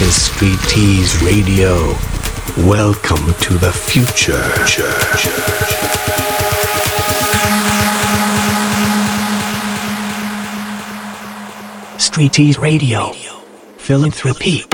Is Street Tease Radio. Welcome to the future. Street Tease Radio. Philanthropy.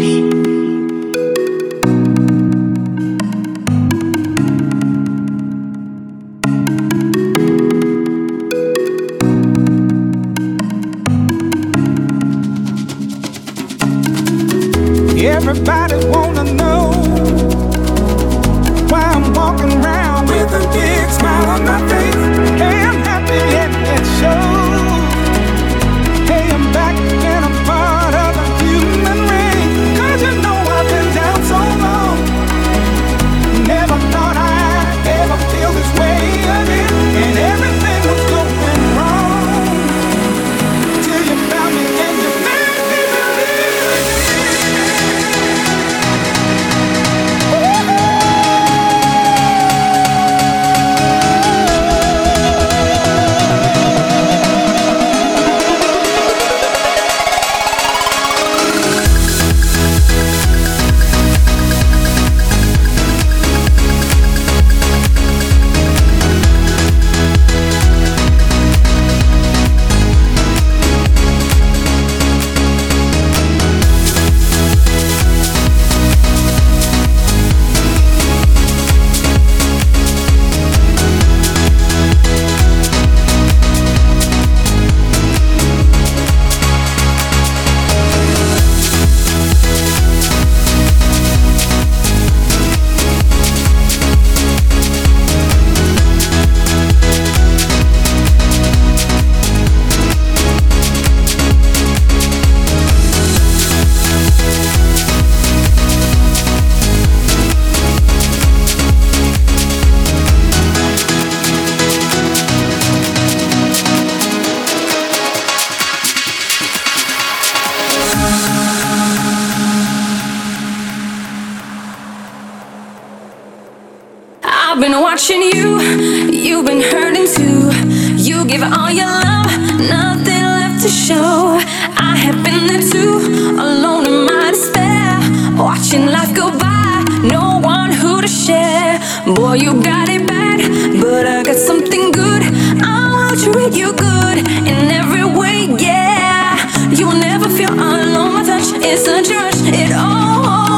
Boy, you got it bad, but I got something good. I want to treat you good in every way, yeah. You will never feel alone. My touch is such a rush. It all.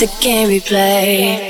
The game we play.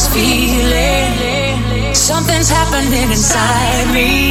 This feeling. Something's happening inside me.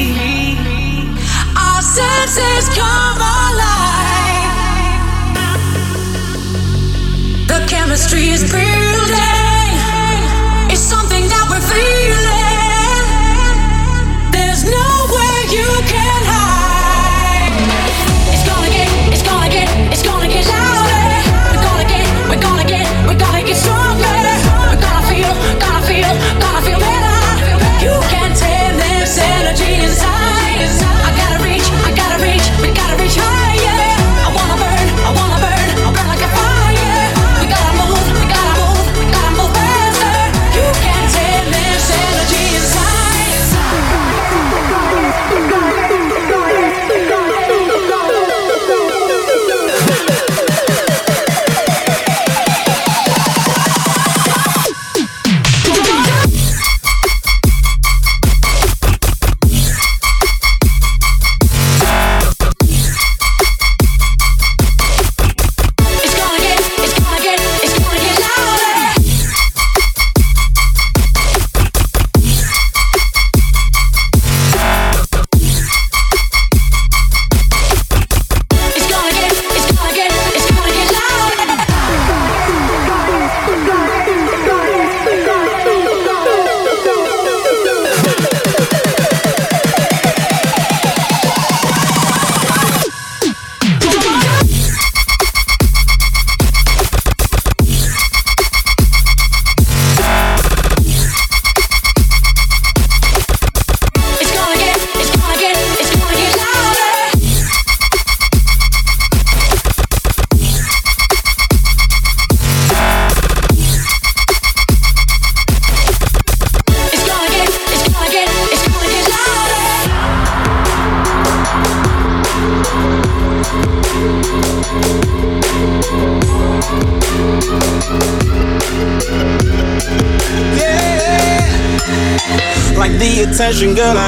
Attention, girl,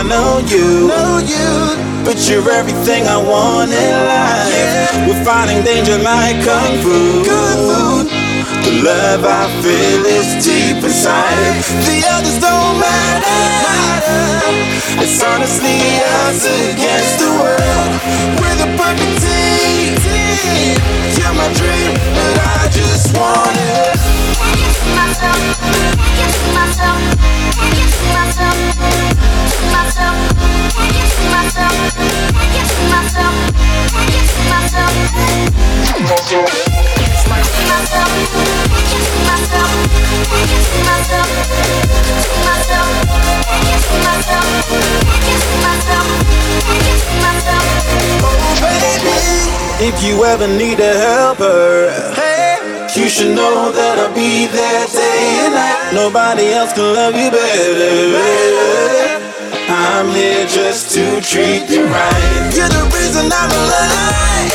you ever need a helper, hey, you should know that I'll be there day and night. Nobody else can love you better. I'm here just to treat you right. You're the reason I'm alive.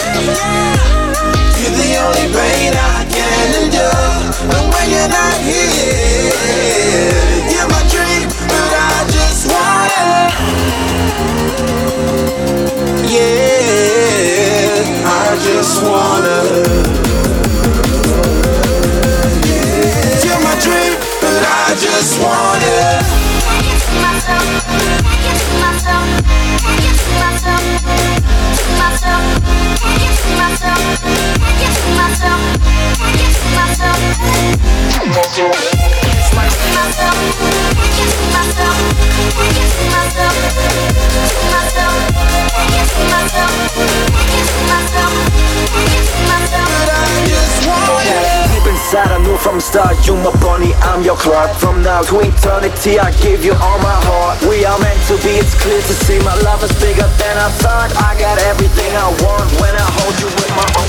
You're the only pain I can endure. But when you're not here, you're my just wanna. You're my dream, but I just wanna. Deep inside, I knew from the start you my bunny, I'm your Clark. From now to eternity, I give you all my heart. We are meant to be, it's clear to see my love is bigger than I thought. I got everything I want when I hold you with my own.